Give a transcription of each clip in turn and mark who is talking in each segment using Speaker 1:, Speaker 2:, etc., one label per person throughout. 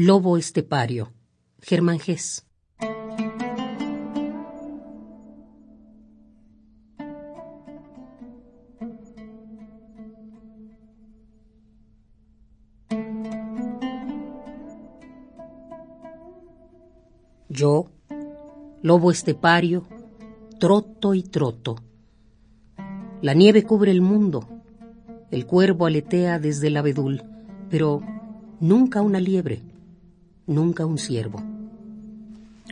Speaker 1: Lobo estepario. Germán Gess. Yo, lobo estepario, troto y troto. La nieve cubre el mundo, el cuervo aletea desde el abedul, pero nunca una liebre, nunca un ciervo.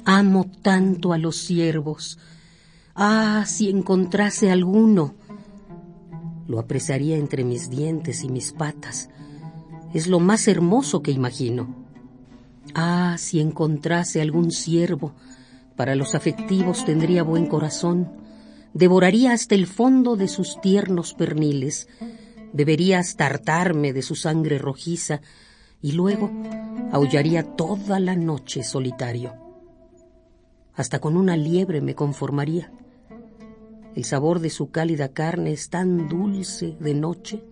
Speaker 1: Amo tanto a los ciervos. Ah, si encontrase alguno. Lo apreciaría entre mis dientes y mis patas. Es lo más hermoso que imagino. Ah, si encontrase algún ciervo. Para los afectivos tendría buen corazón. Devoraría hasta el fondo de sus tiernos perniles. Bebería hasta hartarme de su sangre rojiza y luego aullaría toda la noche solitario. Hasta con una liebre me conformaría. El sabor de su cálida carne es tan dulce de noche.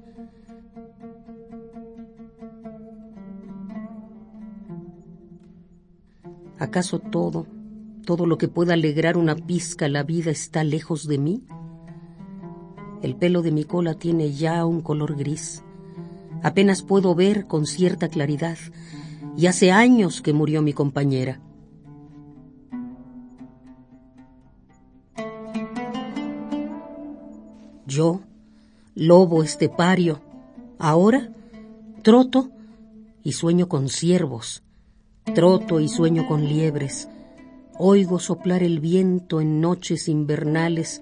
Speaker 1: ¿Acaso todo, todo lo que pueda alegrar una pizca la vida está lejos de mí? El pelo de mi cola tiene ya un color gris Apenas puedo ver con cierta claridad, y hace años que murió mi compañera. Yo, lobo estepario, ahora troto y sueño con ciervos, troto y sueño con liebres, oigo soplar el viento en noches invernales,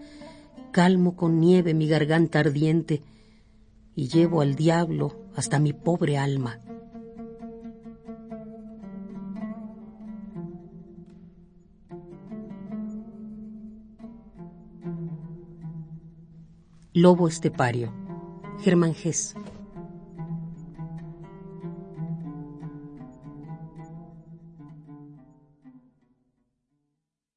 Speaker 1: calmo con nieve mi garganta ardiente, y llevo al diablo hasta mi pobre alma. Lobo estepario. Germán Gess.